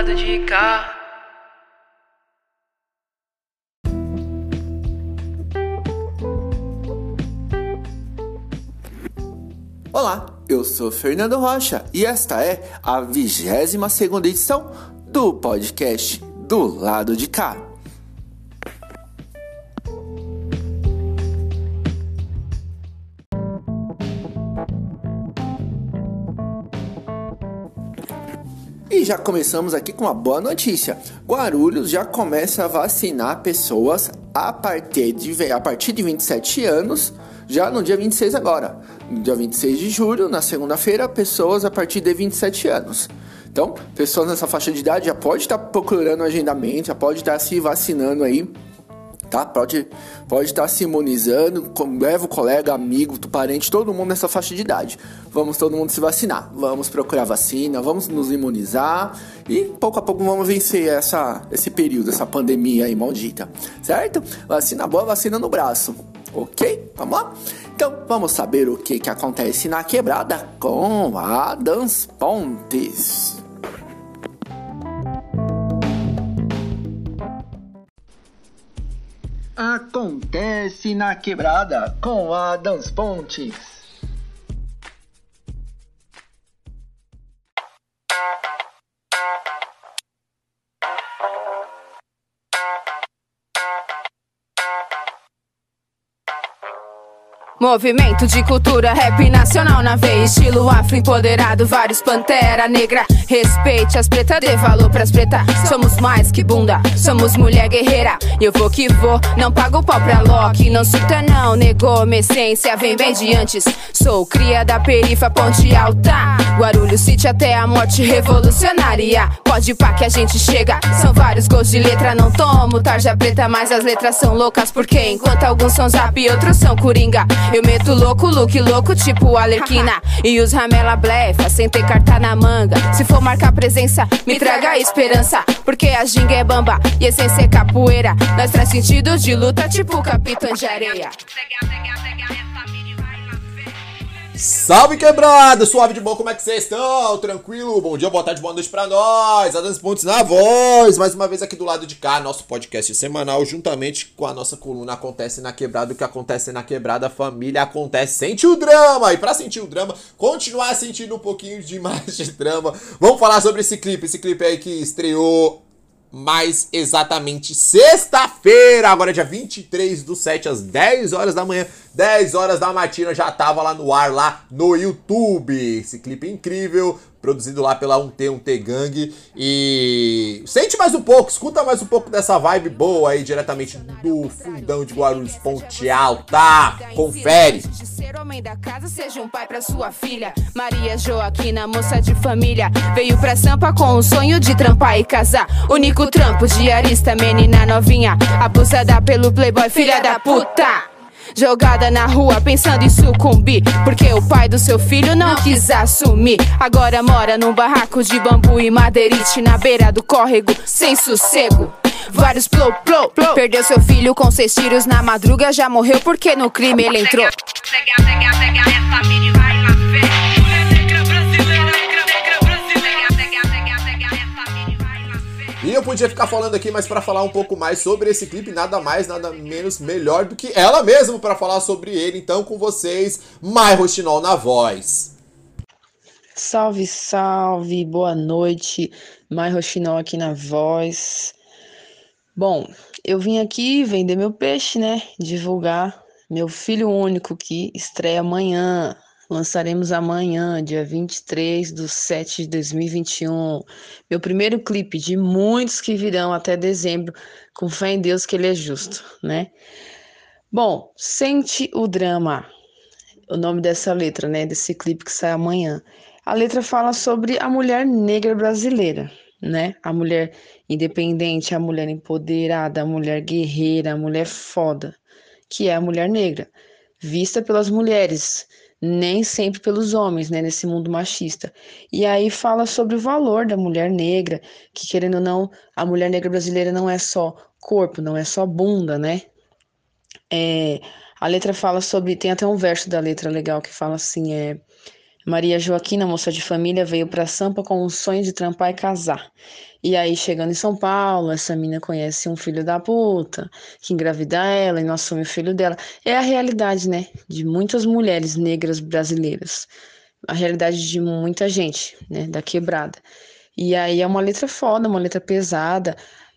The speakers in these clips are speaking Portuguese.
lado de cá. Olá, eu sou Fernando Rocha e esta é a 22 segunda edição do podcast do lado de cá. Já começamos aqui com uma boa notícia. Guarulhos já começa a vacinar pessoas a partir de, a partir de 27 anos, já no dia 26 agora. No dia 26 de julho, na segunda-feira, pessoas a partir de 27 anos. Então, pessoas nessa faixa de idade já pode estar procurando agendamento, já pode estar se vacinando aí tá? Pode pode estar se imunizando, leva o colega, amigo, tu parente, todo mundo nessa faixa de idade. Vamos todo mundo se vacinar, vamos procurar vacina, vamos nos imunizar e pouco a pouco vamos vencer essa esse período, essa pandemia aí maldita, certo? Vacina boa, vacina no braço. OK? Vamos lá? Então, vamos saber o que que acontece na quebrada com Adams Pontes. Acontece na quebrada com Adams Pontes. Movimento de cultura, rap nacional na veia Estilo afro empoderado, vários pantera negra. Respeite as pretas, dê valor pras pretas Somos mais que bunda, somos mulher guerreira. Eu vou que vou, não pago pau pra Loki Não surta não, negou minha essência, vem bem de antes. Sou cria da perifa, ponte alta. Guarulhos City até a morte revolucionária. Pode pá que a gente chega, são vários gols de letra Não tomo tarja preta, mas as letras são loucas Porque enquanto alguns são zap outros são coringa eu meto louco, look louco, tipo Alerquina. E os ramela blefa, sem ter carta na manga. Se for marcar presença, me traga esperança. Porque a ginga é bamba e essência é capoeira. Nós traz sentido de luta, tipo capitão de areia. Salve quebrada, suave de bom, como é que vocês estão? Tranquilo? Bom dia, boa tarde, boa noite pra nós. Adams Pontes na voz, mais uma vez aqui do lado de cá, nosso podcast semanal, juntamente com a nossa coluna Acontece na Quebrada. O que acontece na quebrada, família, acontece. Sente o drama! E pra sentir o drama, continuar sentindo um pouquinho de mais de drama, vamos falar sobre esse clipe. Esse clipe aí que estreou mais exatamente sexta-feira, agora dia 23 do 7 às 10 horas da manhã, 10 horas da matina já tava lá no ar lá no YouTube. Esse clipe incrível, produzido lá pela 1T, 1T Gang. E sente mais um pouco, escuta mais um pouco dessa vibe boa aí, diretamente do fundão de Guarulhos, Ponte Alta. Confere. Ser homem da casa, seja um pai pra sua filha. Maria Joaquina, moça de família, veio pra Sampa com o sonho de trampar e casar. Único trampo, diarista, menina novinha, abusada pelo playboy, filha da puta. Jogada na rua pensando em sucumbir. Porque o pai do seu filho não quis assumir. Agora mora num barraco de bambu e madeirite na beira do córrego, sem sossego. Vários plou, plou, plou. Perdeu seu filho com seis tiros na madruga, já morreu porque no crime ele entrou. Essa mini vai lá, E eu podia ficar falando aqui, mas para falar um pouco mais sobre esse clipe, nada mais, nada menos melhor do que ela mesma para falar sobre ele. Então, com vocês, Mai Rochinol na voz. Salve, salve, boa noite. Mai Rochinol aqui na voz. Bom, eu vim aqui vender meu peixe, né? Divulgar meu filho único que estreia amanhã, lançaremos amanhã, dia 23 de 7 de 2021, meu primeiro clipe de muitos que virão até dezembro, com fé em Deus que Ele é justo, né? Bom, Sente o Drama, o nome dessa letra, né? Desse clipe que sai amanhã. A letra fala sobre a mulher negra brasileira, né? A mulher independente, a mulher empoderada, a mulher guerreira, a mulher foda, que é a mulher negra, vista pelas mulheres nem sempre pelos homens, né, nesse mundo machista. E aí fala sobre o valor da mulher negra, que querendo ou não, a mulher negra brasileira não é só corpo, não é só bunda, né? É, a letra fala sobre, tem até um verso da letra legal que fala assim, é Maria Joaquina, moça de família, veio para Sampa com o sonho de trampar e casar. E aí, chegando em São Paulo, essa menina conhece um filho da puta, que engravida ela e não assume o filho dela. É a realidade, né, de muitas mulheres negras brasileiras. A realidade de muita gente, né, da quebrada. E aí é uma letra foda, uma letra pesada.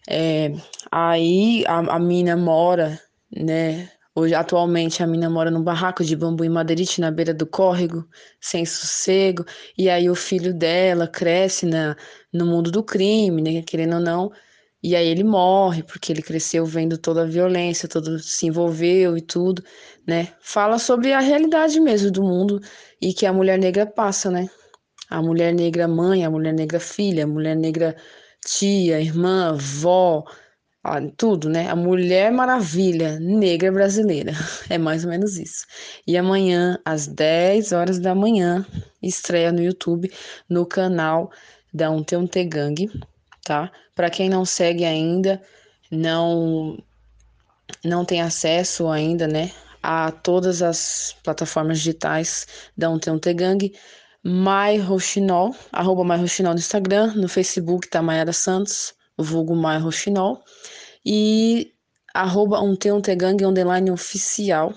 É, aí a, a mina mora, né, Hoje, atualmente, a mina mora num barraco de bambu em Madeirite, na beira do córrego, sem sossego. E aí o filho dela cresce na, no mundo do crime, né? Querendo ou não. E aí ele morre, porque ele cresceu vendo toda a violência, todo se envolveu e tudo, né? Fala sobre a realidade mesmo do mundo e que a mulher negra passa, né? A mulher negra mãe, a mulher negra filha, a mulher negra tia, irmã, avó, ah, tudo, né? A Mulher Maravilha Negra Brasileira. É mais ou menos isso. E amanhã, às 10 horas da manhã, estreia no YouTube, no canal da Unte Unte Gang, tá? Para quem não segue ainda, não não tem acesso ainda, né, a todas as plataformas digitais da Unte Unte Gang, Mai Rochinol, arroba Mai Rochinol no Instagram, no Facebook tá Mayara Santos, vulgo Mai Rochinol e arroba um gang underline oficial,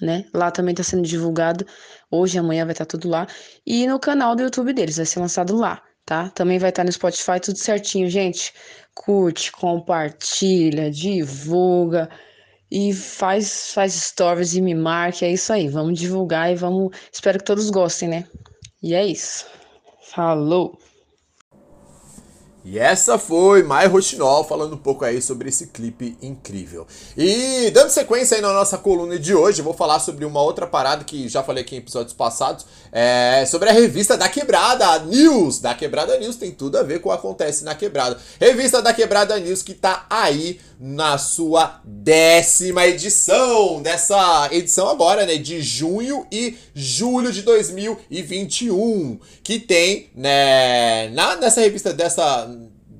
né? Lá também está sendo divulgado. Hoje, amanhã vai estar tá tudo lá. E no canal do YouTube deles, vai ser lançado lá, tá? Também vai estar tá no Spotify, tudo certinho, gente. Curte, compartilha, divulga e faz, faz stories e me marque. É isso aí. Vamos divulgar e vamos. Espero que todos gostem, né? E é isso. Falou! E essa foi Mai Rochinol falando um pouco aí sobre esse clipe incrível. E dando sequência aí na nossa coluna de hoje, vou falar sobre uma outra parada que já falei aqui em episódios passados, é sobre a revista da Quebrada, News. Da Quebrada News tem tudo a ver com o que acontece na Quebrada. Revista da Quebrada News que tá aí na sua décima edição, dessa edição agora, né, de junho e julho de 2021, que tem, né, na, nessa revista dessa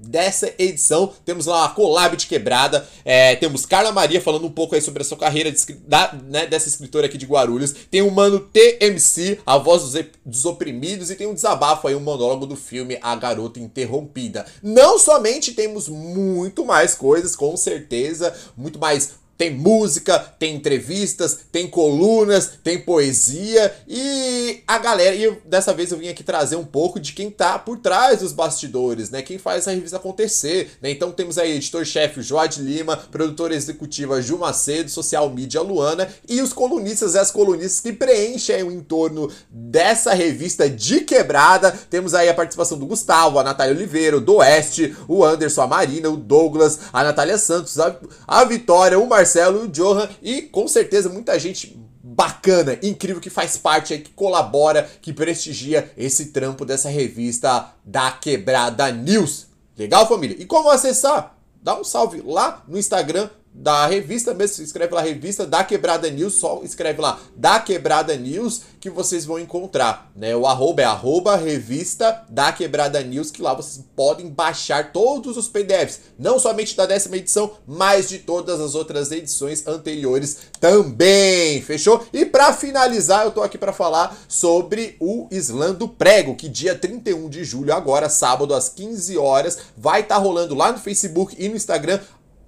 dessa edição. Temos lá a collab de quebrada. É, temos Carla Maria falando um pouco aí sobre a sua carreira de, da, né, dessa escritora aqui de Guarulhos. Tem o mano TMC, a voz dos, dos oprimidos. E tem um desabafo aí, um monólogo do filme A Garota Interrompida. Não somente temos muito mais coisas, com certeza, muito mais tem música, tem entrevistas, tem colunas, tem poesia e a galera. E dessa vez eu vim aqui trazer um pouco de quem tá por trás dos bastidores, né? Quem faz essa revista acontecer, né? Então temos aí editor-chefe Joad Lima, produtora executiva Ju Macedo, social media Luana e os colunistas e as colunistas que preenchem o entorno dessa revista de quebrada. Temos aí a participação do Gustavo, a Natália Oliveira, do Oeste, o Anderson, a Marina, o Douglas, a Natália Santos, a, a Vitória, o Marcelo Marcelo o Johan e com certeza muita gente bacana, incrível que faz parte aí, que colabora, que prestigia esse trampo dessa revista da Quebrada News. Legal, família? E como acessar? Dá um salve lá no Instagram da revista mesmo, escreve lá revista da Quebrada News, só escreve lá da Quebrada News que vocês vão encontrar, né? O arroba é arroba revista da Quebrada News, que lá vocês podem baixar todos os PDFs, não somente da décima edição, mas de todas as outras edições anteriores também, fechou? E para finalizar, eu tô aqui para falar sobre o Slam do Prego, que dia 31 de julho, agora sábado às 15 horas, vai estar tá rolando lá no Facebook e no Instagram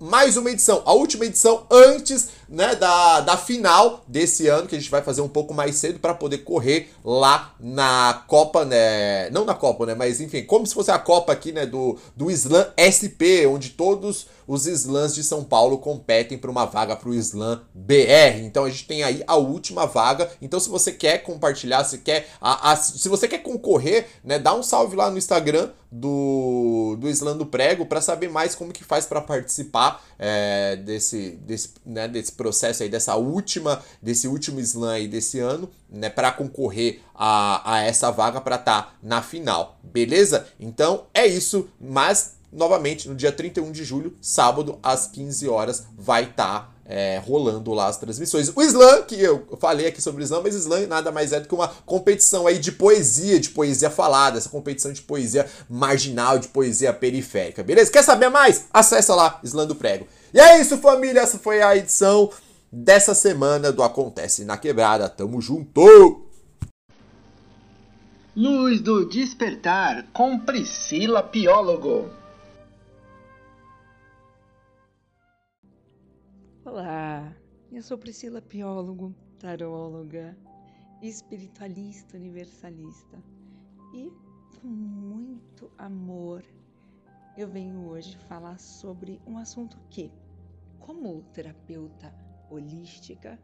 mais uma edição, a última edição antes né, da, da final desse ano, que a gente vai fazer um pouco mais cedo para poder correr lá na Copa, né? Não na Copa, né? Mas enfim, como se fosse a Copa aqui, né? Do, do Slam SP, onde todos os slams de São Paulo competem para uma vaga para o Slam BR. Então a gente tem aí a última vaga. Então se você quer compartilhar, se quer, a, a, se você quer concorrer, né? Dá um salve lá no Instagram do, do Slam do Prego para saber mais como que faz para participar é, desse, desse, né, desse processo aí, dessa última, desse último slam aí desse ano, né, para concorrer a, a essa vaga para estar tá na final, beleza? Então é isso, mas novamente no dia 31 de julho, sábado às 15 horas, vai estar. Tá é, rolando lá as transmissões. O slam, que eu falei aqui sobre o slam, mas slam nada mais é do que uma competição aí de poesia, de poesia falada, essa competição de poesia marginal, de poesia periférica, beleza? Quer saber mais? Acessa lá, Slam do Prego. E é isso, família, essa foi a edição dessa semana do Acontece na Quebrada. Tamo junto! Luz do Despertar com Priscila Piólogo. Olá, eu sou Priscila Piólogo, taróloga, espiritualista universalista. E com muito amor eu venho hoje falar sobre um assunto que, como terapeuta holística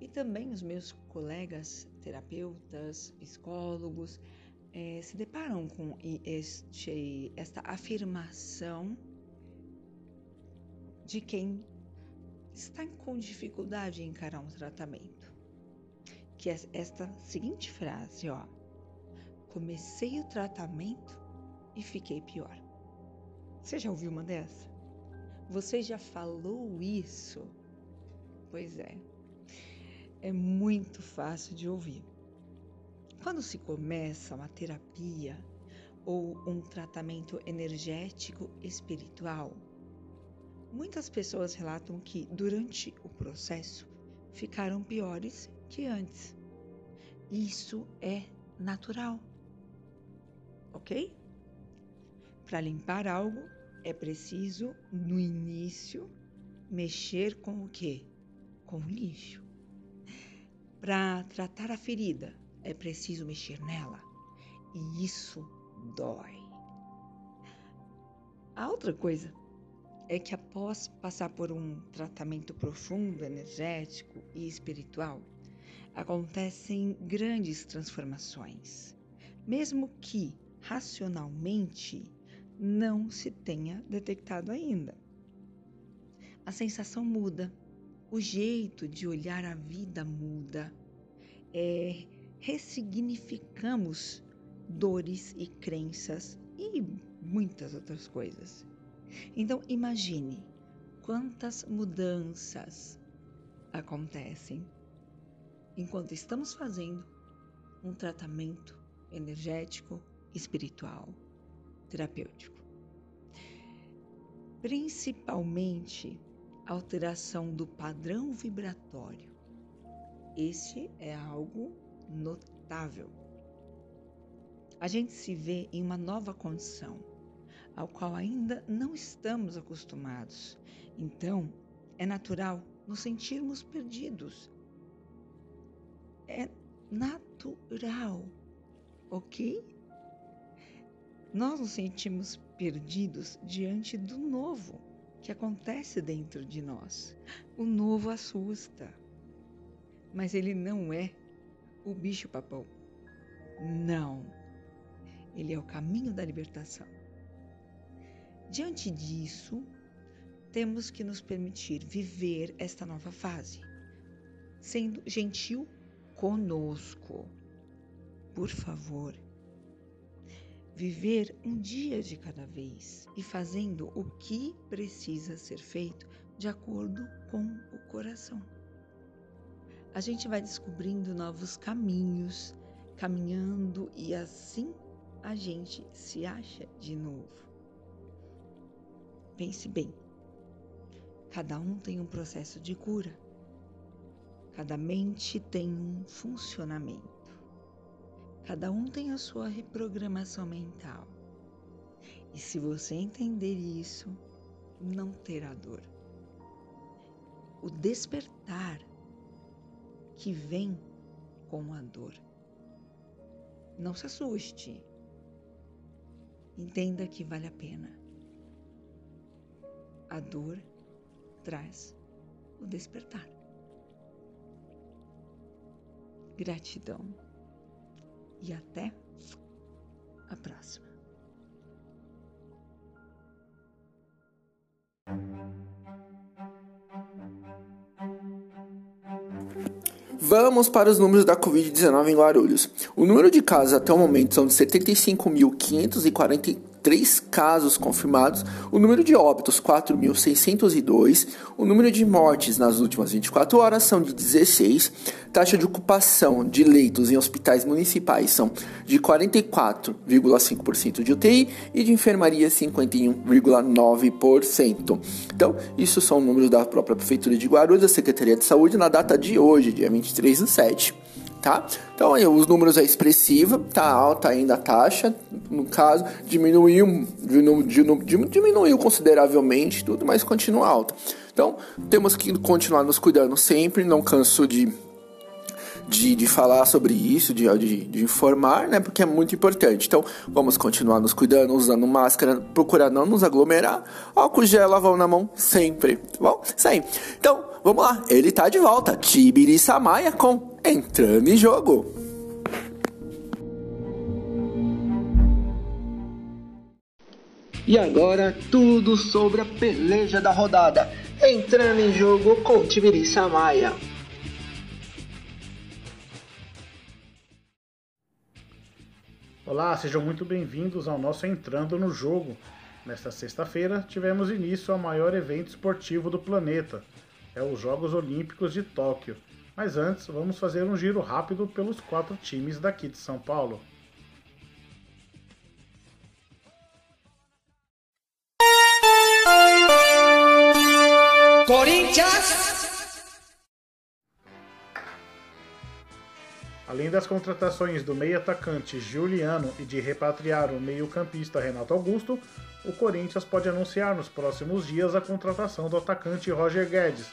e também os meus colegas terapeutas, psicólogos, eh, se deparam com este, esta afirmação de quem está com dificuldade em encarar um tratamento. Que é esta seguinte frase, ó. Comecei o tratamento e fiquei pior. Você já ouviu uma dessa? Você já falou isso? Pois é. É muito fácil de ouvir. Quando se começa uma terapia ou um tratamento energético espiritual, Muitas pessoas relatam que, durante o processo, ficaram piores que antes. Isso é natural. Ok? Para limpar algo, é preciso, no início, mexer com o quê? Com o lixo. Para tratar a ferida, é preciso mexer nela. E isso dói. A outra coisa é que após passar por um tratamento profundo, energético e espiritual, acontecem grandes transformações, mesmo que racionalmente não se tenha detectado ainda. A sensação muda, o jeito de olhar a vida muda, é, ressignificamos dores e crenças e muitas outras coisas. Então imagine quantas mudanças acontecem enquanto estamos fazendo um tratamento energético, espiritual, terapêutico. Principalmente alteração do padrão vibratório. Este é algo notável. A gente se vê em uma nova condição ao qual ainda não estamos acostumados. Então, é natural nos sentirmos perdidos. É natural, ok? Nós nos sentimos perdidos diante do novo que acontece dentro de nós. O novo assusta, mas ele não é o bicho-papão. Não. Ele é o caminho da libertação. Diante disso, temos que nos permitir viver esta nova fase, sendo gentil conosco. Por favor, viver um dia de cada vez e fazendo o que precisa ser feito de acordo com o coração. A gente vai descobrindo novos caminhos, caminhando e assim a gente se acha de novo. Pense bem. Cada um tem um processo de cura. Cada mente tem um funcionamento. Cada um tem a sua reprogramação mental. E se você entender isso, não terá dor. O despertar que vem com a dor. Não se assuste. Entenda que vale a pena a dor traz o despertar. Gratidão e até a próxima. Vamos para os números da Covid-19 em Guarulhos. O número de casos até o momento são de 75.540 três casos confirmados, o número de óbitos 4.602, o número de mortes nas últimas 24 horas são de 16, taxa de ocupação de leitos em hospitais municipais são de 44,5% de UTI e de enfermaria 51,9%. Então, isso são números da própria Prefeitura de Guarulhos, da Secretaria de Saúde, na data de hoje, dia 23 do 7 tá? Então aí, os números é expressiva, tá alta ainda a taxa, no caso, diminuiu, diminuiu consideravelmente tudo, mas continua alta. Então, temos que continuar nos cuidando sempre, não canso de de, de falar sobre isso, de, de, de, informar, né? Porque é muito importante. Então, vamos continuar nos cuidando, usando máscara, procurar não nos aglomerar, álcool gel, lavão na mão sempre, tá bom? Isso aí. Então, vamos lá. Ele tá de volta. Tibiri Samaya com Entrando em Jogo. E agora, tudo sobre a peleja da rodada. Entrando em jogo com Tibiri Samaya. Olá, sejam muito bem-vindos ao nosso Entrando no Jogo. Nesta sexta-feira, tivemos início ao maior evento esportivo do planeta, é os Jogos Olímpicos de Tóquio. Mas antes, vamos fazer um giro rápido pelos quatro times daqui de São Paulo. Corinthians! Além das contratações do meio atacante Juliano e de repatriar o meio-campista Renato Augusto, o Corinthians pode anunciar nos próximos dias a contratação do atacante Roger Guedes,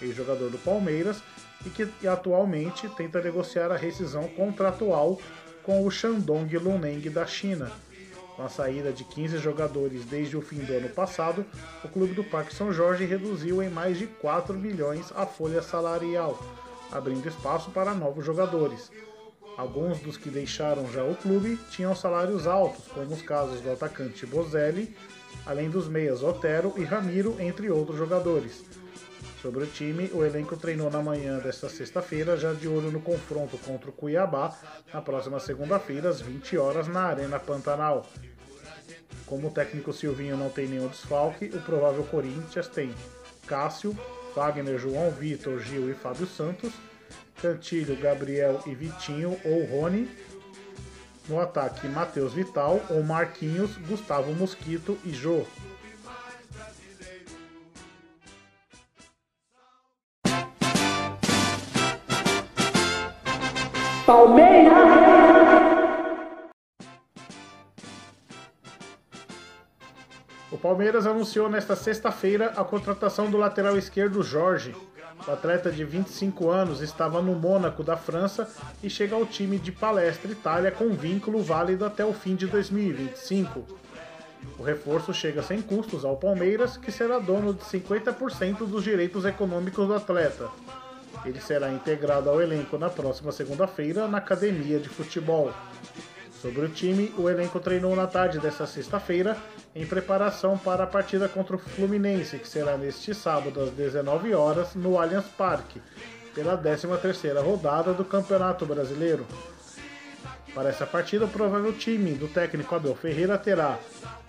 ex-jogador do Palmeiras e que atualmente tenta negociar a rescisão contratual com o Shandong Luneng da China. Com a saída de 15 jogadores desde o fim do ano passado, o clube do Parque São Jorge reduziu em mais de 4 milhões a folha salarial, abrindo espaço para novos jogadores. Alguns dos que deixaram já o clube tinham salários altos, como os casos do atacante Bozelli, além dos meias Otero e Ramiro, entre outros jogadores. Sobre o time, o elenco treinou na manhã desta sexta-feira, já de olho no confronto contra o Cuiabá, na próxima segunda-feira, às 20 horas, na Arena Pantanal. Como o técnico Silvinho não tem nenhum desfalque, o provável Corinthians tem Cássio, Wagner, João Vitor, Gil e Fábio Santos, Cantilho, Gabriel e Vitinho ou Rony. No ataque, Matheus Vital ou Marquinhos, Gustavo Mosquito e Jô. Palmeiras! O Palmeiras anunciou nesta sexta-feira a contratação do lateral esquerdo Jorge, o atleta de 25 anos estava no Mônaco da França e chega ao time de Palestra Itália com vínculo válido até o fim de 2025. O reforço chega sem custos ao Palmeiras, que será dono de 50% dos direitos econômicos do atleta. Ele será integrado ao elenco na próxima segunda-feira na academia de futebol. Sobre o time, o elenco treinou na tarde desta sexta-feira em preparação para a partida contra o Fluminense, que será neste sábado às 19 horas no Allianz Parque, pela 13ª rodada do Campeonato Brasileiro. Para essa partida, o provável time do técnico Abel Ferreira terá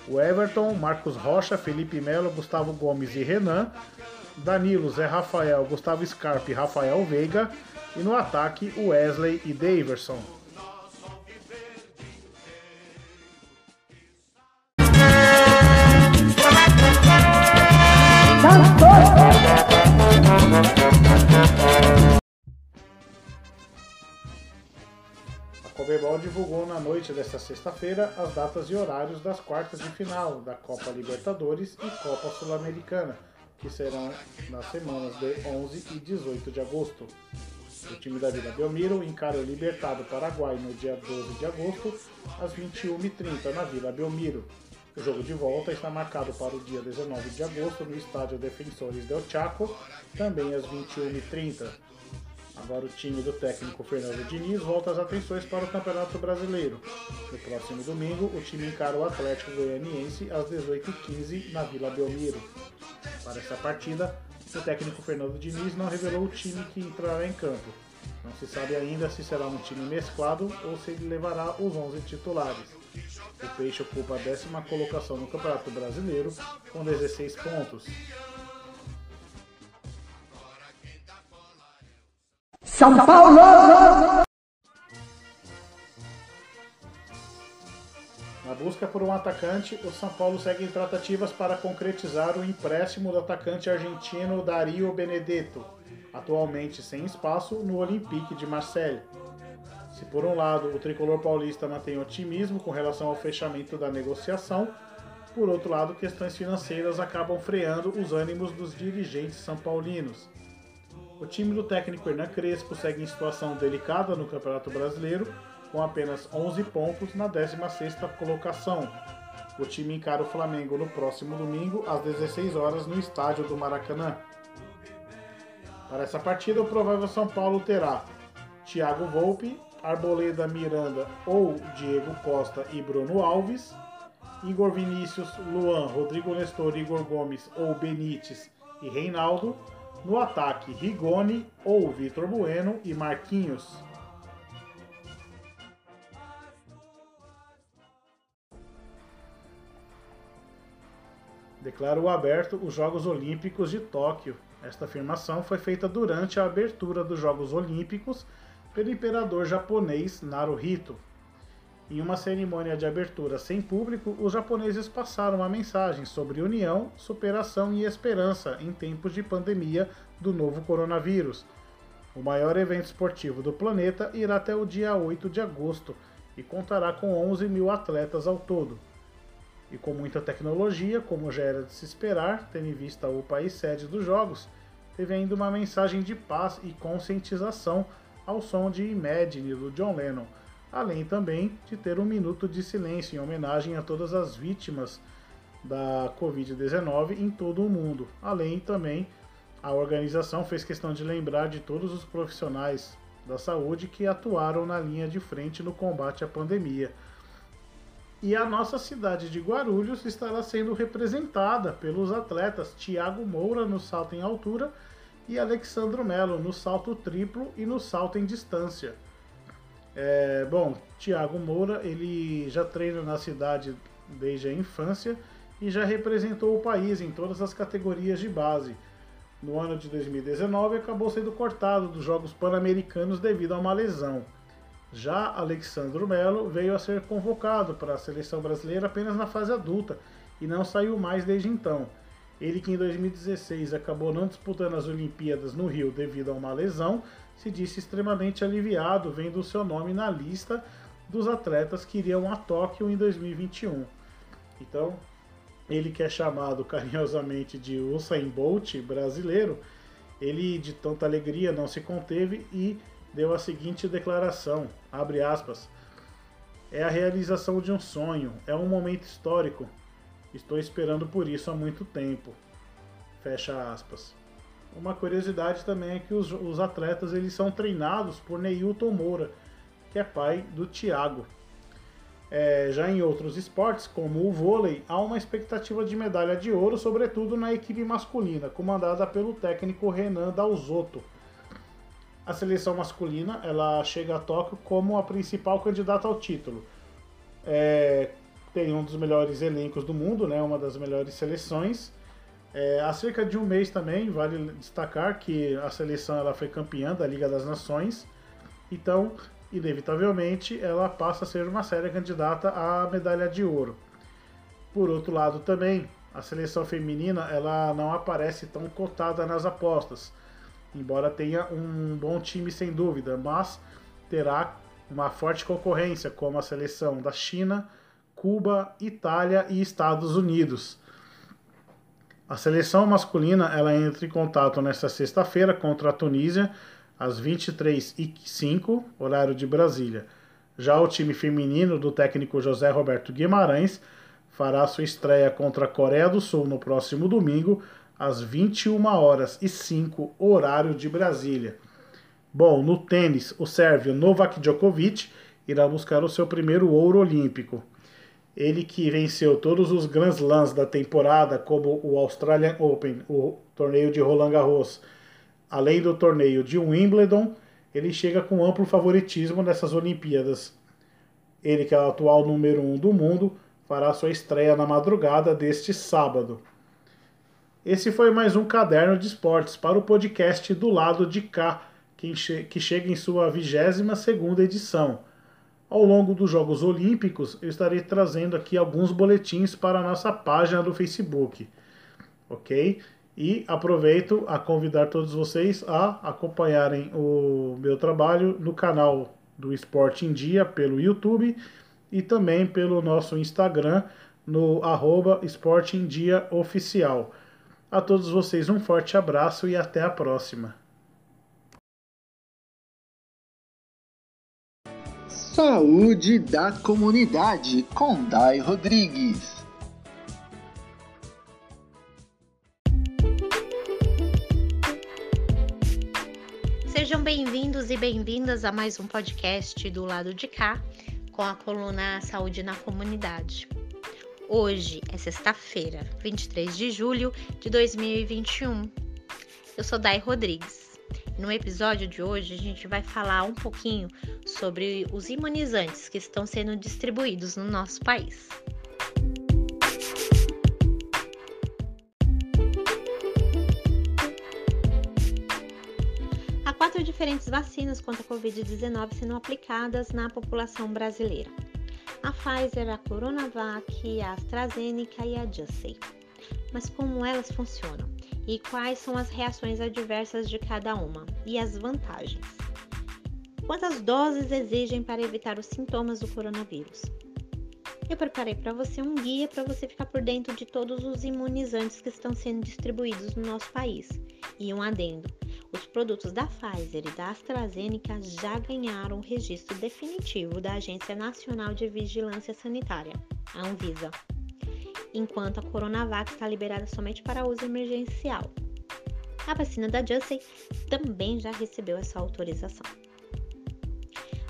o Everton, Marcos Rocha, Felipe Melo, Gustavo Gomes e Renan, Danilo, Zé Rafael, Gustavo Scarpe Rafael Veiga, e no ataque Wesley e Daverson. A Comebol divulgou na noite desta sexta-feira as datas e horários das quartas de final da Copa Libertadores e Copa Sul-Americana, que serão nas semanas de 11 e 18 de agosto. O time da Vila Belmiro encara o Libertado Paraguai no dia 12 de agosto, às 21h30 na Vila Belmiro. O jogo de volta está marcado para o dia 19 de agosto no estádio Defensores del Chaco, também às 21h30. Agora o time do técnico Fernando Diniz volta as atenções para o Campeonato Brasileiro. No próximo domingo, o time encara o Atlético Goianiense às 18h15 na Vila Belmiro. Para essa partida, o técnico Fernando Diniz não revelou o time que entrará em campo. Não se sabe ainda se será um time mesclado ou se ele levará os 11 titulares. O Peixe ocupa a décima colocação no Campeonato Brasileiro com 16 pontos. São Paulo! Na busca por um atacante, o São Paulo segue em tratativas para concretizar o empréstimo do atacante argentino Dario Benedetto, atualmente sem espaço no Olympique de Marseille. Se por um lado o tricolor paulista mantém otimismo com relação ao fechamento da negociação, Por outro lado, questões financeiras acabam freando os ânimos dos dirigentes são paulinos. O time do técnico Hernan Crespo segue em situação delicada no Campeonato Brasileiro, com apenas 11 pontos na 16ª colocação. O time encara o Flamengo no próximo domingo, às 16 horas, no estádio do Maracanã. Para essa partida, o provável São Paulo terá Thiago Volpe, Arboleda Miranda ou Diego Costa e Bruno Alves, Igor Vinícius, Luan, Rodrigo Nestor, Igor Gomes ou Benítez e Reinaldo, no ataque, Rigoni ou Vitor Bueno e Marquinhos. Declaro aberto os Jogos Olímpicos de Tóquio. Esta afirmação foi feita durante a abertura dos Jogos Olímpicos pelo imperador japonês Naruhito. Em uma cerimônia de abertura sem público, os japoneses passaram uma mensagem sobre união, superação e esperança em tempos de pandemia do novo coronavírus. O maior evento esportivo do planeta irá até o dia 8 de agosto e contará com 11 mil atletas ao todo. E com muita tecnologia, como já era de se esperar, tendo em vista o país sede dos Jogos, teve ainda uma mensagem de paz e conscientização ao som de Imagine do John Lennon além também de ter um minuto de silêncio em homenagem a todas as vítimas da Covid-19 em todo o mundo. Além também, a organização fez questão de lembrar de todos os profissionais da saúde que atuaram na linha de frente no combate à pandemia. E a nossa cidade de Guarulhos estará sendo representada pelos atletas Tiago Moura no salto em altura e Alexandro Melo no salto triplo e no salto em distância. É, bom, Tiago Moura, ele já treina na cidade desde a infância e já representou o país em todas as categorias de base. No ano de 2019, acabou sendo cortado dos Jogos Pan-Americanos devido a uma lesão. Já Alexandro Melo veio a ser convocado para a seleção brasileira apenas na fase adulta e não saiu mais desde então. Ele que em 2016 acabou não disputando as Olimpíadas no Rio devido a uma lesão, se disse extremamente aliviado vendo o seu nome na lista dos atletas que iriam a Tóquio em 2021. Então, ele que é chamado carinhosamente de Usain Bolt brasileiro, ele de tanta alegria não se conteve e deu a seguinte declaração, abre aspas, é a realização de um sonho, é um momento histórico. Estou esperando por isso há muito tempo. Fecha aspas. Uma curiosidade também é que os, os atletas eles são treinados por Neilton Moura, que é pai do Thiago. É, já em outros esportes, como o vôlei, há uma expectativa de medalha de ouro, sobretudo na equipe masculina, comandada pelo técnico Renan Dalzotto. A seleção masculina ela chega a Tóquio como a principal candidata ao título. É, tem um dos melhores elencos do mundo, né, uma das melhores seleções. É, há cerca de um mês também, vale destacar que a seleção ela foi campeã da Liga das Nações, então, inevitavelmente, ela passa a ser uma séria candidata à medalha de ouro. Por outro lado, também, a seleção feminina ela não aparece tão cotada nas apostas, embora tenha um bom time sem dúvida, mas terá uma forte concorrência, como a seleção da China, Cuba, Itália e Estados Unidos. A seleção masculina ela entra em contato nesta sexta-feira contra a Tunísia, às 23h05, horário de Brasília. Já o time feminino do técnico José Roberto Guimarães fará sua estreia contra a Coreia do Sul no próximo domingo, às 21 horas e 5, horário de Brasília. Bom, no tênis, o sérvio Novak Djokovic irá buscar o seu primeiro ouro olímpico. Ele que venceu todos os Grand Slams da temporada, como o Australian Open, o torneio de Roland Garros, além do torneio de Wimbledon, ele chega com amplo favoritismo nessas Olimpíadas. Ele, que é o atual número um do mundo, fará sua estreia na madrugada deste sábado. Esse foi mais um caderno de esportes para o podcast do lado de cá, que chega em sua 22 segunda edição. Ao longo dos Jogos Olímpicos, eu estarei trazendo aqui alguns boletins para a nossa página do Facebook, ok? E aproveito a convidar todos vocês a acompanharem o meu trabalho no canal do Esporte em Dia pelo YouTube e também pelo nosso Instagram no arroba Esporte em Dia Oficial. A todos vocês um forte abraço e até a próxima. Saúde da comunidade com Dai Rodrigues. Sejam bem-vindos e bem-vindas a mais um podcast do lado de cá com a coluna Saúde na Comunidade. Hoje é sexta-feira, 23 de julho de 2021. Eu sou Dai Rodrigues. No episódio de hoje, a gente vai falar um pouquinho sobre os imunizantes que estão sendo distribuídos no nosso país. Há quatro diferentes vacinas contra a Covid-19 sendo aplicadas na população brasileira a Pfizer, a Coronavac, a AstraZeneca e a Janssen. Mas como elas funcionam? E quais são as reações adversas de cada uma? E as vantagens? Quantas doses exigem para evitar os sintomas do coronavírus? Eu preparei para você um guia para você ficar por dentro de todos os imunizantes que estão sendo distribuídos no nosso país. E um adendo: os produtos da Pfizer e da AstraZeneca já ganharam o registro definitivo da Agência Nacional de Vigilância Sanitária, a Anvisa, enquanto a Coronavac está liberada somente para uso emergencial. A vacina da Janssen também já recebeu essa autorização.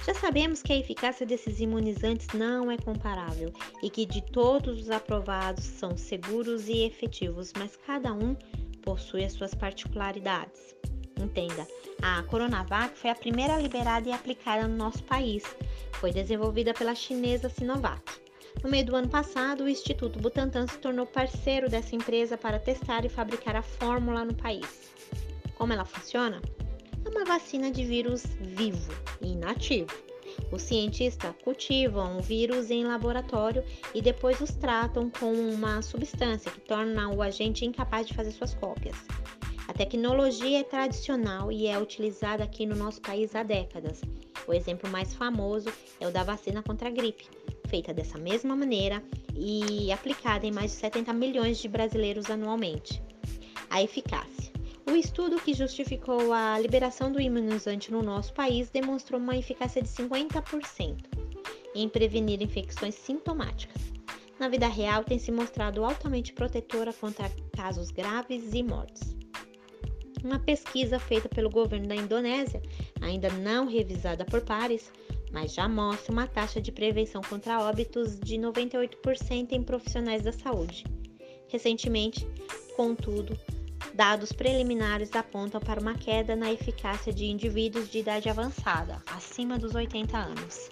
Já sabemos que a eficácia desses imunizantes não é comparável e que de todos os aprovados são seguros e efetivos, mas cada um possui as suas particularidades. Entenda, a Coronavac foi a primeira liberada e aplicada no nosso país. Foi desenvolvida pela chinesa Sinovac. No meio do ano passado, o Instituto Butantan se tornou parceiro dessa empresa para testar e fabricar a fórmula no país. Como ela funciona? É uma vacina de vírus vivo e inativo. Os cientistas cultivam o vírus em laboratório e depois os tratam com uma substância que torna o agente incapaz de fazer suas cópias. A tecnologia é tradicional e é utilizada aqui no nosso país há décadas. O exemplo mais famoso é o da vacina contra a gripe, feita dessa mesma maneira e aplicada em mais de 70 milhões de brasileiros anualmente. A eficácia. O estudo que justificou a liberação do imunizante no nosso país demonstrou uma eficácia de 50% em prevenir infecções sintomáticas. Na vida real, tem se mostrado altamente protetora contra casos graves e mortes. Uma pesquisa feita pelo governo da Indonésia, ainda não revisada por pares, mas já mostra uma taxa de prevenção contra óbitos de 98% em profissionais da saúde. Recentemente, contudo, dados preliminares apontam para uma queda na eficácia de indivíduos de idade avançada, acima dos 80 anos.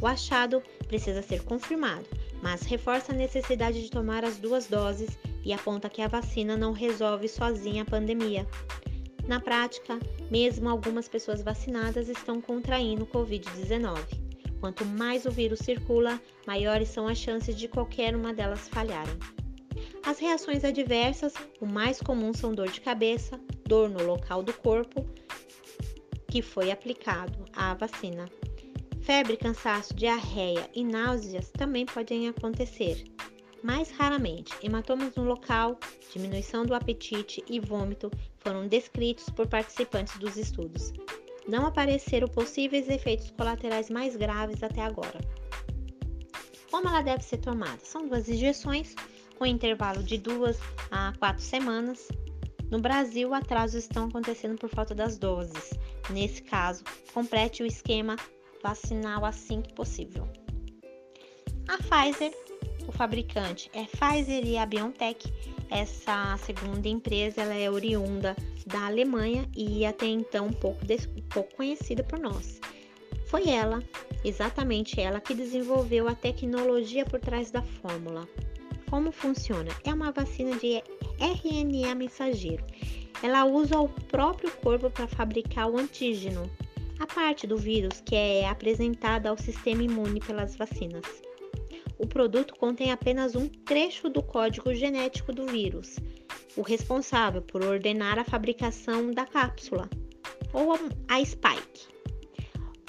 O achado precisa ser confirmado, mas reforça a necessidade de tomar as duas doses e aponta que a vacina não resolve sozinha a pandemia. Na prática, mesmo algumas pessoas vacinadas estão contraindo o Covid-19. Quanto mais o vírus circula, maiores são as chances de qualquer uma delas falharem. As reações adversas, o mais comum são dor de cabeça, dor no local do corpo que foi aplicado a vacina. Febre, cansaço, diarreia e náuseas também podem acontecer. Mais raramente, hematomas no local, diminuição do apetite e vômito foram descritos por participantes dos estudos. Não apareceram possíveis efeitos colaterais mais graves até agora. Como ela deve ser tomada? São duas injeções com intervalo de duas a quatro semanas. No Brasil, atrasos estão acontecendo por falta das doses. Nesse caso, complete o esquema vacinal assim que possível. A Pfizer o fabricante é Pfizer e a BioNTech. Essa segunda empresa ela é oriunda da Alemanha e até então pouco, pouco conhecida por nós. Foi ela, exatamente ela, que desenvolveu a tecnologia por trás da fórmula. Como funciona? É uma vacina de RNA mensageiro. Ela usa o próprio corpo para fabricar o antígeno, a parte do vírus que é apresentada ao sistema imune pelas vacinas o produto contém apenas um trecho do código genético do vírus, o responsável por ordenar a fabricação da cápsula, ou a spike,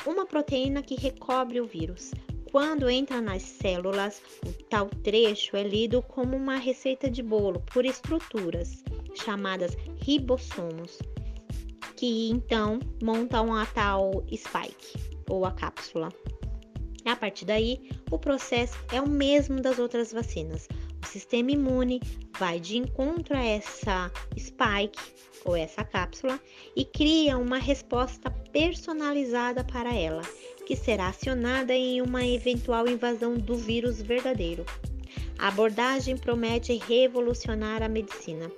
uma proteína que recobre o vírus. quando entra nas células, o tal trecho é lido como uma receita de bolo por estruturas chamadas ribossomos, que então montam a tal spike ou a cápsula. A partir daí, o processo é o mesmo das outras vacinas. O sistema imune vai de encontro a essa spike ou essa cápsula e cria uma resposta personalizada para ela, que será acionada em uma eventual invasão do vírus verdadeiro. A abordagem promete revolucionar a medicina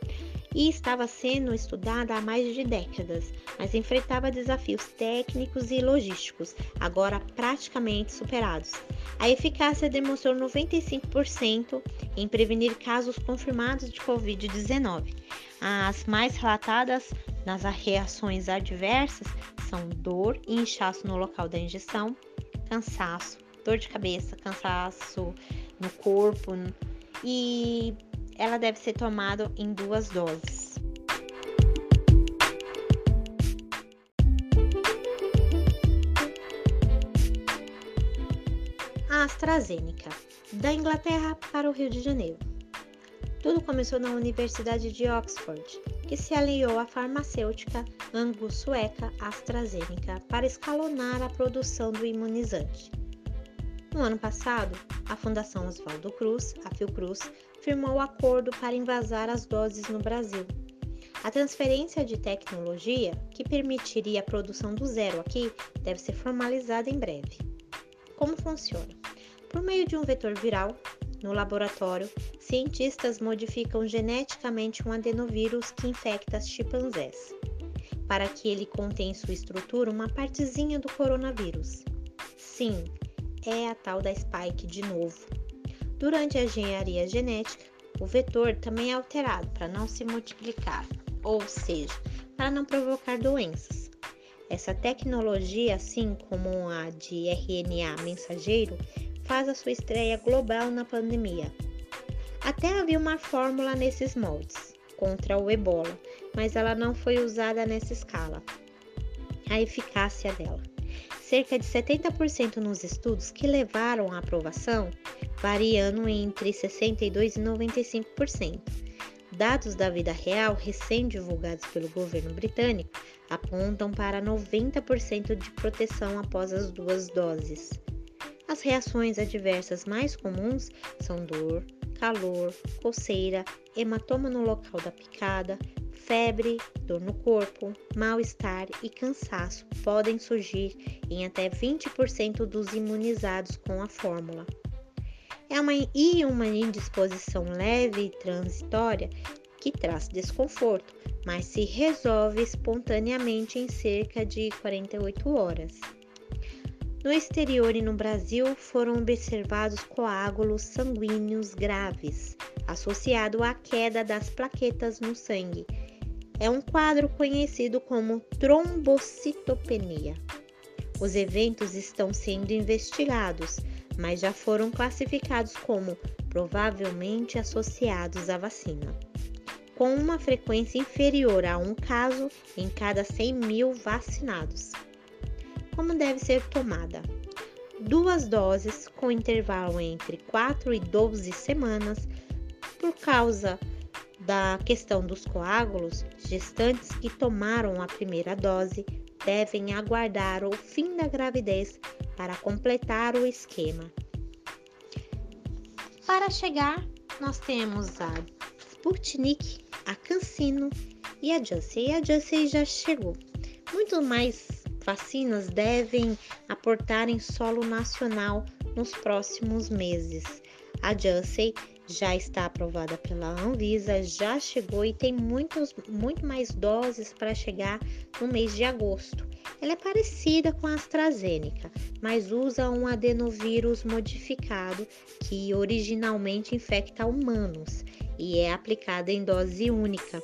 e estava sendo estudada há mais de décadas, mas enfrentava desafios técnicos e logísticos, agora praticamente superados. A eficácia demonstrou 95% em prevenir casos confirmados de Covid-19. As mais relatadas nas reações adversas são dor e inchaço no local da injeção, cansaço, dor de cabeça, cansaço no corpo e ela deve ser tomada em duas doses. A AstraZeneca, da Inglaterra para o Rio de Janeiro. Tudo começou na Universidade de Oxford, que se aliou à farmacêutica anglo-sueca AstraZeneca para escalonar a produção do imunizante. No ano passado, a Fundação Oswaldo Cruz, a Fiocruz, firmou acordo para invasar as doses no Brasil. A transferência de tecnologia, que permitiria a produção do zero aqui, deve ser formalizada em breve. Como funciona? Por meio de um vetor viral, no laboratório, cientistas modificam geneticamente um adenovírus que infecta as chimpanzés, para que ele contenha em sua estrutura uma partezinha do coronavírus. Sim, é a tal da spike de novo, Durante a engenharia genética, o vetor também é alterado para não se multiplicar, ou seja, para não provocar doenças. Essa tecnologia, assim como a de RNA mensageiro, faz a sua estreia global na pandemia. Até havia uma fórmula nesses moldes contra o ebola, mas ela não foi usada nessa escala. A eficácia dela. Cerca de 70% nos estudos que levaram à aprovação variando entre 62% e 95%. Dados da vida real recém-divulgados pelo governo britânico apontam para 90% de proteção após as duas doses. As reações adversas mais comuns são dor, calor, coceira, hematoma no local da picada, febre, dor no corpo, mal-estar e cansaço podem surgir em até 20% dos imunizados com a fórmula é uma, e uma indisposição leve e transitória que traz desconforto, mas se resolve espontaneamente em cerca de 48 horas. No exterior e no Brasil foram observados coágulos sanguíneos graves, associado à queda das plaquetas no sangue. É um quadro conhecido como trombocitopenia. Os eventos estão sendo investigados mas já foram classificados como provavelmente associados à vacina, com uma frequência inferior a um caso em cada 100 mil vacinados. Como deve ser tomada? Duas doses com intervalo entre 4 e 12 semanas, por causa da questão dos coágulos, gestantes que tomaram a primeira dose devem aguardar o fim da gravidez para completar o esquema. Para chegar, nós temos a Sputnik, a Cancino e a Janssen. E a Janssen já chegou. Muito mais vacinas devem aportar em solo nacional nos próximos meses. A Janssen já está aprovada pela Anvisa, já chegou e tem muitos, muito mais doses para chegar no mês de agosto. Ela é parecida com a AstraZeneca, mas usa um adenovírus modificado que originalmente infecta humanos e é aplicada em dose única.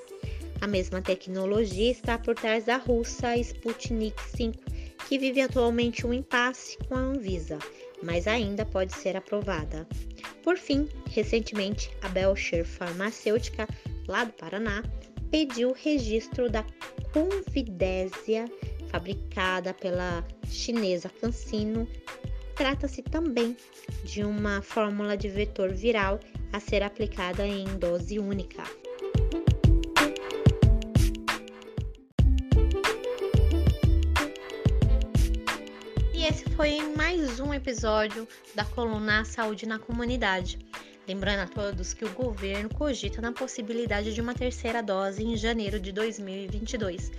A mesma tecnologia está por trás da russa Sputnik 5, que vive atualmente um impasse com a Anvisa, mas ainda pode ser aprovada. Por fim, recentemente, a Belcher Farmacêutica, lá do Paraná, pediu o registro da Convidésia, fabricada pela chinesa CanSino, Trata-se também de uma fórmula de vetor viral a ser aplicada em dose única. Foi mais um episódio da coluna Saúde na Comunidade. Lembrando a todos que o governo cogita na possibilidade de uma terceira dose em janeiro de 2022.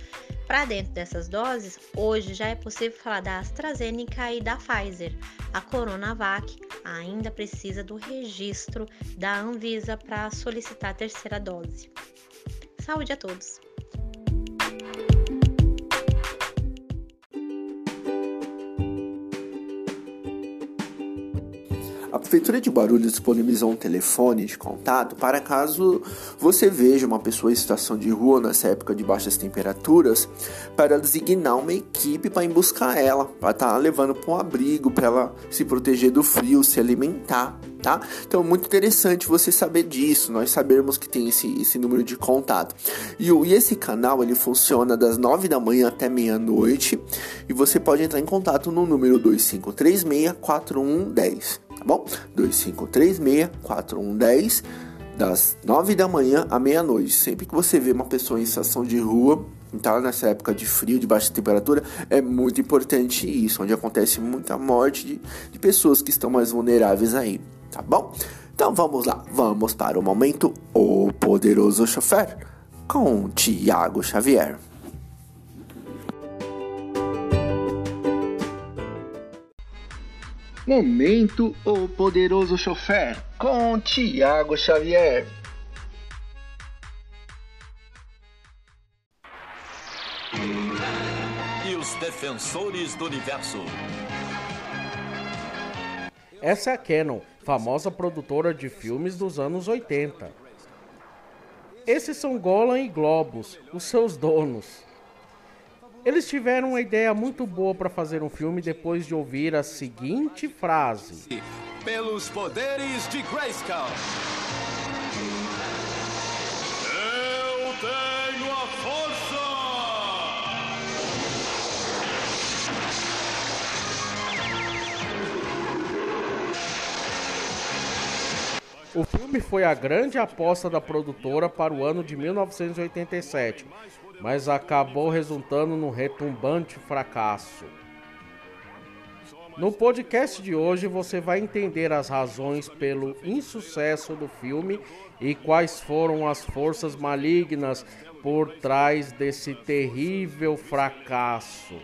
Para dentro dessas doses, hoje já é possível falar da AstraZeneca e da Pfizer. A Coronavac ainda precisa do registro da Anvisa para solicitar a terceira dose. Saúde a todos! Prefeitura de Guarulhos disponibilizou um telefone de contato para caso você veja uma pessoa em situação de rua nessa época de baixas temperaturas, para designar uma equipe para ir buscar ela, para estar tá levando para um abrigo, para ela se proteger do frio, se alimentar. Tá? Então, muito interessante você saber disso, nós sabermos que tem esse, esse número de contato. E, e esse canal ele funciona das 9 da manhã até meia-noite e você pode entrar em contato no número 2536 4110 tá bom? 2536-4110, das 9 da manhã à meia-noite. Sempre que você vê uma pessoa em estação de rua, tá nessa época de frio, de baixa temperatura, é muito importante isso, onde acontece muita morte de, de pessoas que estão mais vulneráveis aí, tá bom? Então vamos lá, vamos para o momento O Poderoso Chofer com Tiago Xavier. Momento O Poderoso Chofer com Tiago Xavier. E os defensores do universo. Essa é a Canon, famosa produtora de filmes dos anos 80. Esses são Golan e Globus, os seus donos. Eles tiveram uma ideia muito boa para fazer um filme depois de ouvir a seguinte frase: Pelos poderes de Grayskull. Eu tenho a força! O filme foi a grande aposta da produtora para o ano de 1987 mas acabou resultando num retumbante fracasso. No podcast de hoje você vai entender as razões pelo insucesso do filme e quais foram as forças malignas por trás desse terrível fracasso.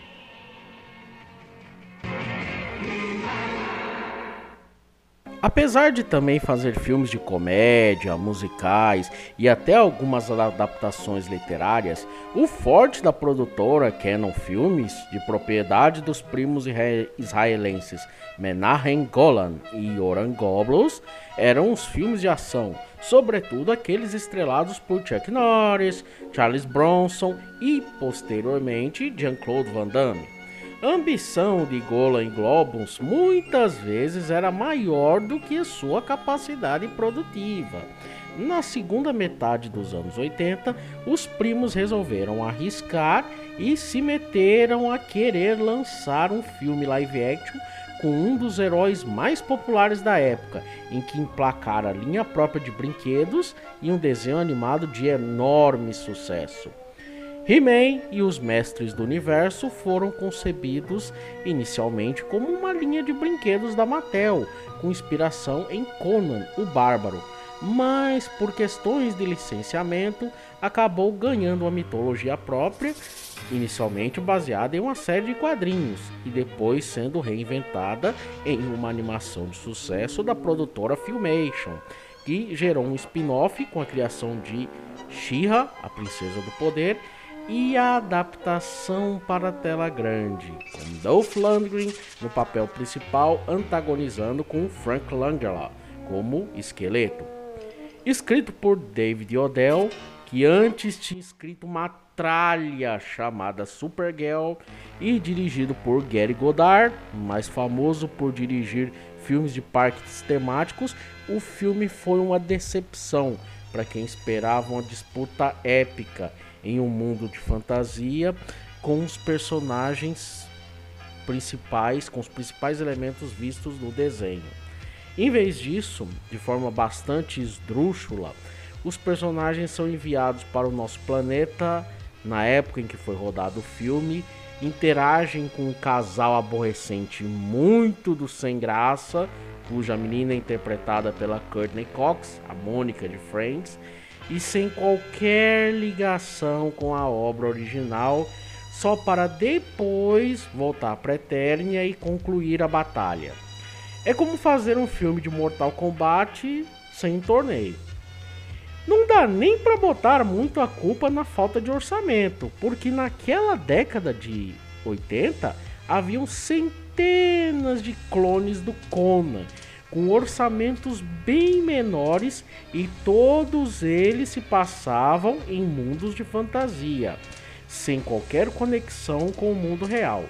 Apesar de também fazer filmes de comédia, musicais e até algumas adaptações literárias, o forte da produtora Canon Filmes, de propriedade dos primos israelenses Menahem Golan e Yoram Goblos, eram os filmes de ação, sobretudo aqueles estrelados por Chuck Norris, Charles Bronson e, posteriormente, Jean-Claude Van Damme. A ambição de Golan Globus muitas vezes era maior do que sua capacidade produtiva. Na segunda metade dos anos 80, os primos resolveram arriscar e se meteram a querer lançar um filme live action com um dos heróis mais populares da época, em que emplacara a linha própria de brinquedos e um desenho animado de enorme sucesso. He-Man e os Mestres do Universo foram concebidos inicialmente como uma linha de brinquedos da Mattel, com inspiração em Conan o Bárbaro, mas por questões de licenciamento acabou ganhando uma mitologia própria, inicialmente baseada em uma série de quadrinhos e depois sendo reinventada em uma animação de sucesso da produtora Filmation, que gerou um spin-off com a criação de She-Ra, a Princesa do Poder, e a adaptação para tela grande, com Dolph Lundgren no papel principal antagonizando com Frank Langella como esqueleto. Escrito por David Odell, que antes tinha escrito uma tralha chamada Supergirl, e dirigido por Gary Goddard, mais famoso por dirigir filmes de parques temáticos, o filme foi uma decepção para quem esperava uma disputa épica em um mundo de fantasia com os personagens principais, com os principais elementos vistos no desenho. Em vez disso, de forma bastante esdrúxula, os personagens são enviados para o nosso planeta na época em que foi rodado o filme, interagem com um casal aborrecente muito do sem graça, cuja menina é interpretada pela Courtney Cox, a Mônica de Friends, e sem qualquer ligação com a obra original, só para depois voltar para Eternia e concluir a batalha. É como fazer um filme de Mortal Kombat sem torneio. Não dá nem para botar muito a culpa na falta de orçamento, porque naquela década de 80 haviam centenas de clones do Conan com orçamentos bem menores e todos eles se passavam em mundos de fantasia, sem qualquer conexão com o mundo real.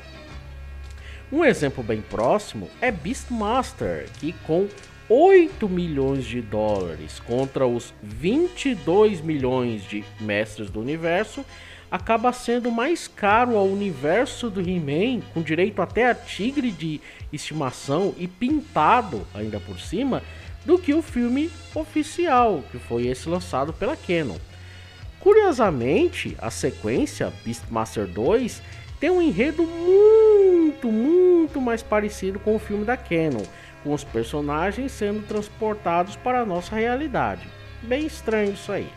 Um exemplo bem próximo é Beastmaster, que com 8 milhões de dólares contra os 22 milhões de Mestres do Universo, acaba sendo mais caro ao universo do He-Man, com direito até a tigre de estimação e pintado ainda por cima, do que o filme oficial, que foi esse lançado pela Canon. Curiosamente, a sequência Beastmaster 2 tem um enredo muito, muito mais parecido com o filme da Canon, com os personagens sendo transportados para a nossa realidade. Bem estranho isso aí.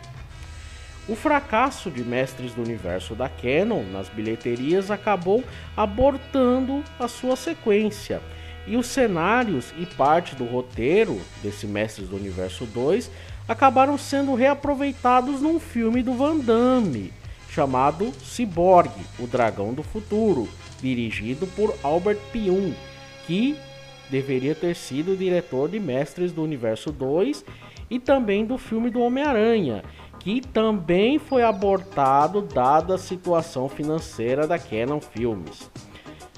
O fracasso de Mestres do Universo da Canon nas bilheterias acabou abortando a sua sequência, e os cenários e parte do roteiro desse Mestres do Universo 2 acabaram sendo reaproveitados num filme do Van Damme chamado Cyborg, o Dragão do Futuro, dirigido por Albert Pyun, que deveria ter sido diretor de Mestres do Universo 2 e também do filme do Homem-Aranha, que também foi abortado dada a situação financeira da Canon Filmes.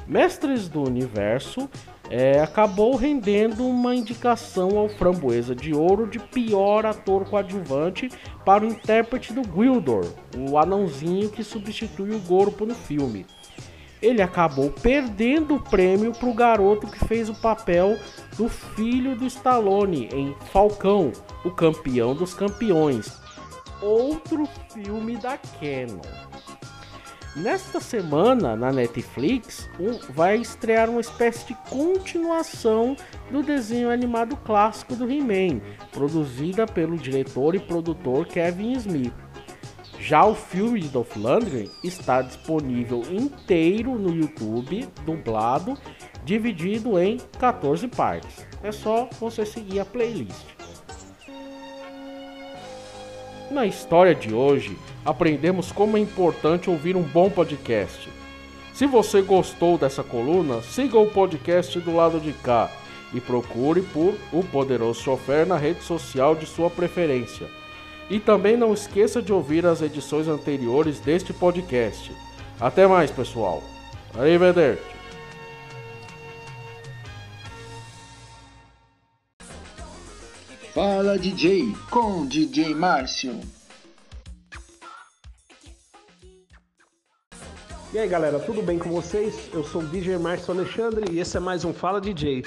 Mestres do Universo é, acabou rendendo uma indicação ao Framboesa de Ouro de pior ator coadjuvante para o intérprete do Gwildor, o anãozinho que substitui o Gorpo no filme. Ele acabou perdendo o prêmio para o garoto que fez o papel do filho do Stallone em Falcão, o campeão dos campeões, outro filme da Canon. Nesta semana, na Netflix, vai estrear uma espécie de continuação do desenho animado clássico do He-Man, produzida pelo diretor e produtor Kevin Smith. Já o filme de Dolph Lundgren está disponível inteiro no YouTube, dublado, dividido em 14 partes. É só você seguir a playlist. Na história de hoje, aprendemos como é importante ouvir um bom podcast. Se você gostou dessa coluna, siga o podcast do lado de cá e procure por O Poderoso Chofer na rede social de sua preferência. E também não esqueça de ouvir as edições anteriores deste podcast. Até mais, pessoal. Arrivederci. Fala DJ com DJ Márcio. E aí galera, tudo bem com vocês? Eu sou o DJ Márcio Alexandre e esse é mais um Fala DJ.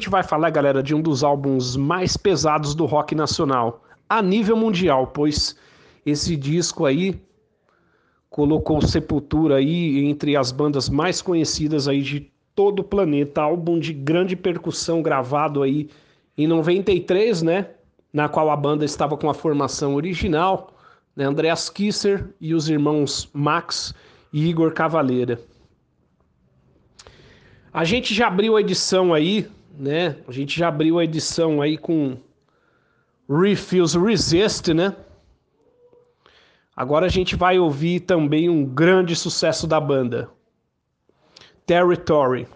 Gente vai falar, galera, de um dos álbuns mais pesados do rock nacional, a nível mundial, pois esse disco aí colocou Sepultura aí entre as bandas mais conhecidas aí de todo o planeta, álbum de grande percussão gravado aí em 93, né, na qual a banda estava com a formação original, né, Andreas Kisser e os irmãos Max e Igor Cavaleira. A gente já abriu a edição aí, né? A gente já abriu a edição aí com Refuse Resist, né? Agora a gente vai ouvir também um grande sucesso da banda, Territory.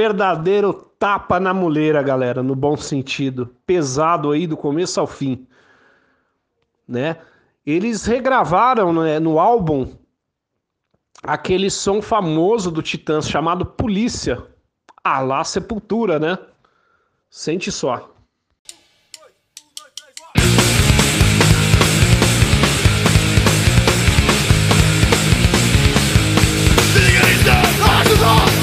Verdadeiro tapa na muleira, galera, no bom sentido. Pesado aí do começo ao fim. Né? Eles regravaram né, no álbum aquele som famoso do Titãs chamado Polícia. Ah lá, Sepultura, né? Sente só.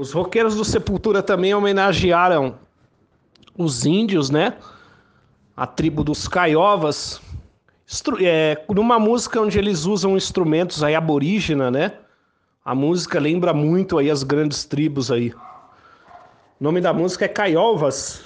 Os roqueiros do Sepultura também homenagearam os índios, né? A tribo dos Caiovas, é, numa música onde eles usam instrumentos aí aborígena, né? A música lembra muito aí as grandes tribos aí. O nome da música é Caiovas.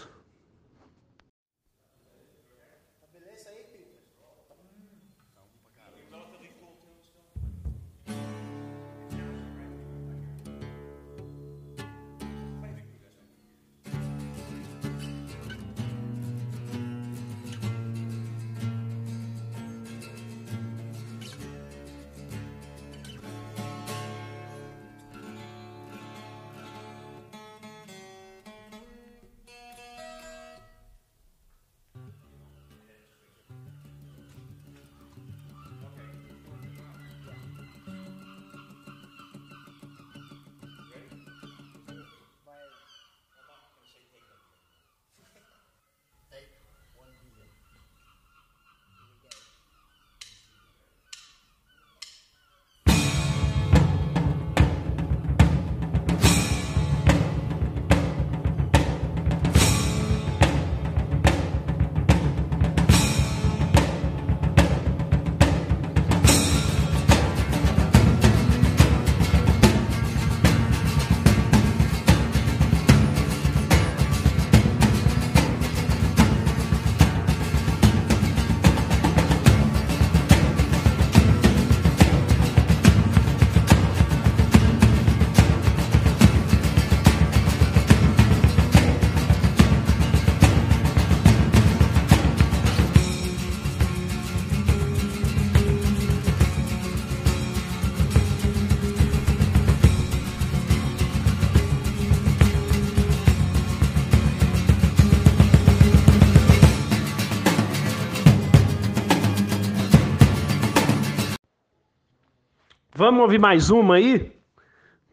Vamos ouvir mais uma aí?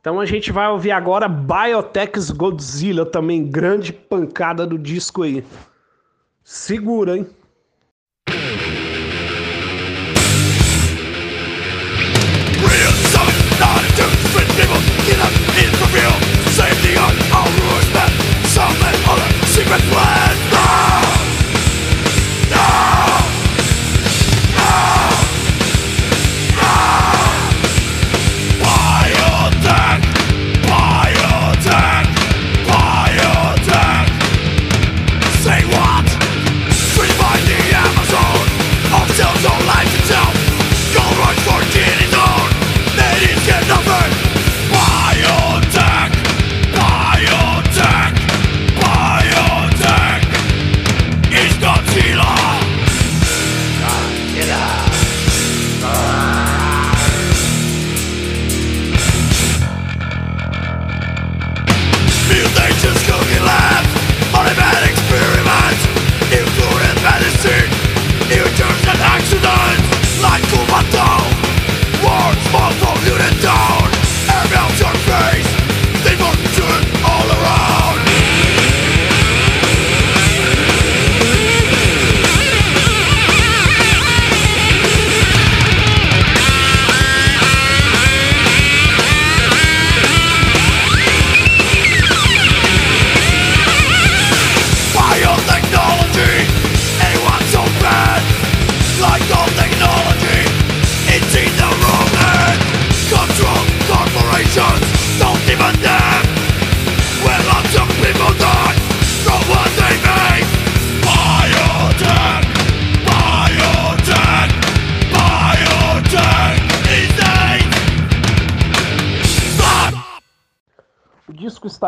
Então a gente vai ouvir agora Biotech's Godzilla, também grande pancada do disco aí. Segura, hein? Secret plans!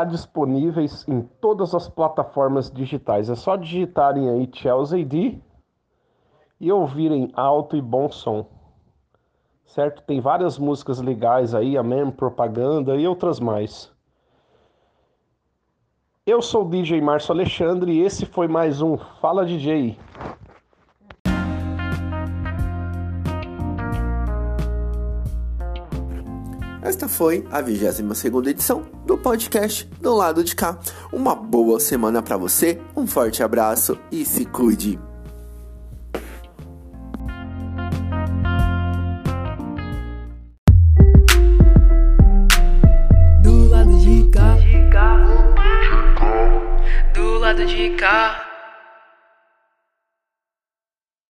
Está disponível em todas as plataformas digitais. É só digitarem aí Chelsea D e ouvirem alto e bom som. Certo? Tem várias músicas legais aí, a mesma propaganda e outras mais. Eu sou o DJ Márcio Alexandre e esse foi mais um Fala DJ. Esta foi a 22 edição do podcast do lado de cá. Uma boa semana para você, um forte abraço e se cuide. Do lado de cá. do lado de cá.